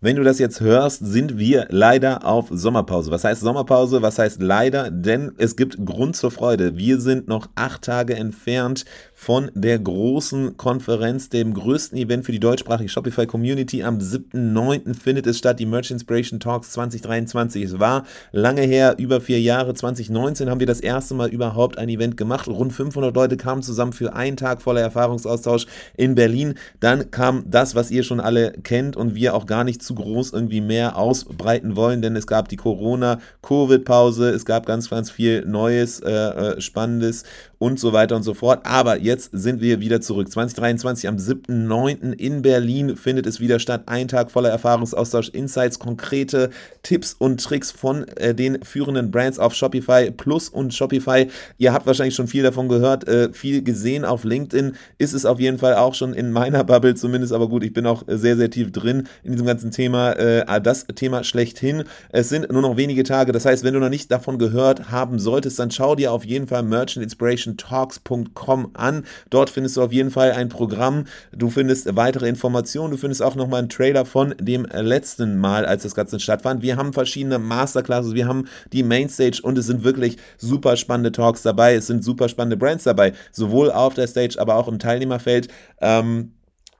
Wenn du das jetzt hörst, sind wir leider auf Sommerpause. Was heißt Sommerpause? Was heißt leider? Denn es gibt Grund zur Freude. Wir sind noch acht Tage entfernt von der großen Konferenz, dem größten Event für die deutschsprachige Shopify Community. Am 7.9. findet es statt, die Merch Inspiration Talks 2023. Es war lange her, über vier Jahre. 2019 haben wir das erste Mal überhaupt ein Event gemacht. Rund 500 Leute kamen zusammen für einen Tag voller Erfahrungsaustausch in Berlin. Dann kam das, was ihr schon alle kennt und wir auch gar nicht zu groß irgendwie mehr ausbreiten wollen, denn es gab die Corona-Covid-Pause, es gab ganz, ganz viel Neues, äh, äh, Spannendes und so weiter und so fort. Aber jetzt sind wir wieder zurück. 2023 am 7.9. in Berlin findet es wieder statt. Ein Tag voller Erfahrungsaustausch, Insights, konkrete Tipps und Tricks von äh, den führenden Brands auf Shopify Plus und Shopify. Ihr habt wahrscheinlich schon viel davon gehört, äh, viel gesehen auf LinkedIn. Ist es auf jeden Fall auch schon in meiner Bubble zumindest. Aber gut, ich bin auch sehr, sehr tief drin in diesem ganzen Thema. Äh, das Thema schlechthin. Es sind nur noch wenige Tage. Das heißt, wenn du noch nicht davon gehört haben solltest, dann schau dir auf jeden Fall Merchant Inspiration inspirationtalks.com an. Dort findest du auf jeden Fall ein Programm. Du findest weitere Informationen. Du findest auch nochmal einen Trailer von dem letzten Mal, als das Ganze stattfand. Wir haben verschiedene Masterclasses, wir haben die Mainstage und es sind wirklich super spannende Talks dabei. Es sind super spannende Brands dabei, sowohl auf der Stage, aber auch im Teilnehmerfeld. Ähm,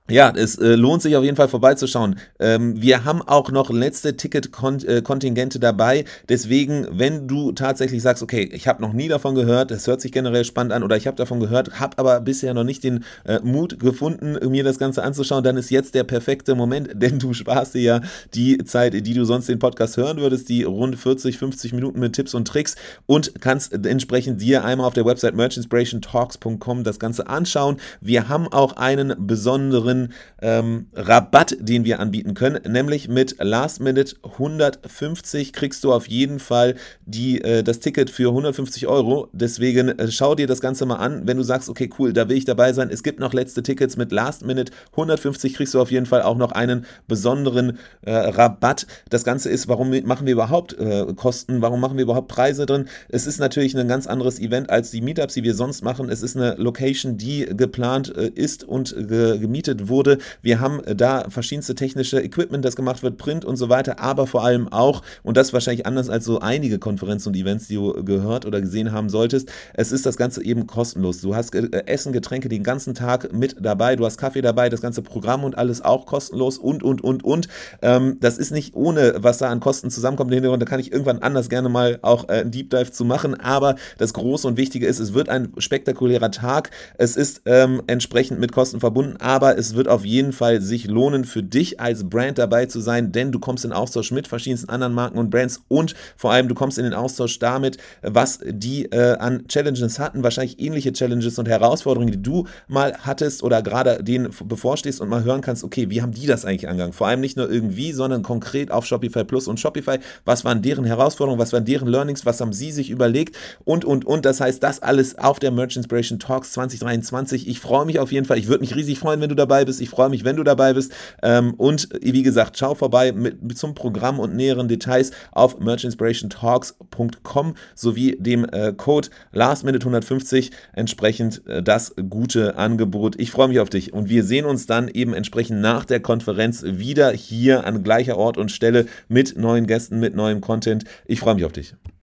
ja, es äh, lohnt sich auf jeden Fall vorbeizuschauen. Ähm, wir haben auch noch letzte Ticket-Kontingente dabei. Deswegen, wenn du tatsächlich sagst, okay, ich habe noch nie davon gehört, das hört sich generell spannend an oder ich habe davon gehört, habe aber bisher noch nicht den äh, Mut gefunden, mir das Ganze anzuschauen, dann ist jetzt der perfekte Moment, denn du sparst dir ja die Zeit, die du sonst den Podcast hören würdest, die rund 40, 50 Minuten mit Tipps und Tricks und kannst entsprechend dir einmal auf der Website merchinspirationtalks.com das Ganze anschauen. Wir haben auch einen besonderen einen ähm, Rabatt, den wir anbieten können, nämlich mit Last Minute 150 kriegst du auf jeden Fall die, äh, das Ticket für 150 Euro. Deswegen äh, schau dir das Ganze mal an, wenn du sagst, okay, cool, da will ich dabei sein. Es gibt noch letzte Tickets mit Last Minute 150 kriegst du auf jeden Fall auch noch einen besonderen äh, Rabatt. Das Ganze ist, warum machen wir überhaupt äh, Kosten, warum machen wir überhaupt Preise drin? Es ist natürlich ein ganz anderes Event als die Meetups, die wir sonst machen. Es ist eine Location, die geplant äh, ist und gemietet wurde. Wir haben äh, da verschiedenste technische Equipment, das gemacht wird, Print und so weiter, aber vor allem auch, und das wahrscheinlich anders als so einige Konferenzen und Events, die du gehört oder gesehen haben solltest, es ist das Ganze eben kostenlos. Du hast äh, Essen, Getränke den ganzen Tag mit dabei, du hast Kaffee dabei, das ganze Programm und alles auch kostenlos und, und, und, und. Ähm, das ist nicht ohne, was da an Kosten zusammenkommt. Da kann ich irgendwann anders gerne mal auch äh, einen Deep Dive zu machen, aber das Große und Wichtige ist, es wird ein spektakulärer Tag. Es ist ähm, entsprechend mit Kosten verbunden, aber es wird wird auf jeden Fall sich lohnen, für dich als Brand dabei zu sein, denn du kommst in Austausch mit verschiedensten anderen Marken und Brands und vor allem du kommst in den Austausch damit, was die äh, an Challenges hatten, wahrscheinlich ähnliche Challenges und Herausforderungen, die du mal hattest oder gerade denen bevorstehst und mal hören kannst, okay, wie haben die das eigentlich angegangen? Vor allem nicht nur irgendwie, sondern konkret auf Shopify Plus und Shopify. Was waren deren Herausforderungen? Was waren deren Learnings? Was haben sie sich überlegt? Und, und, und. Das heißt, das alles auf der Merch Inspiration Talks 2023. Ich freue mich auf jeden Fall. Ich würde mich riesig freuen, wenn du dabei bist bist. Ich freue mich, wenn du dabei bist. Ähm, und wie gesagt, schau vorbei mit, mit zum Programm und näheren Details auf merchinspirationtalks.com sowie dem äh, Code LastMinute150 entsprechend äh, das gute Angebot. Ich freue mich auf dich und wir sehen uns dann eben entsprechend nach der Konferenz wieder hier an gleicher Ort und Stelle mit neuen Gästen, mit neuem Content. Ich freue mich auf dich.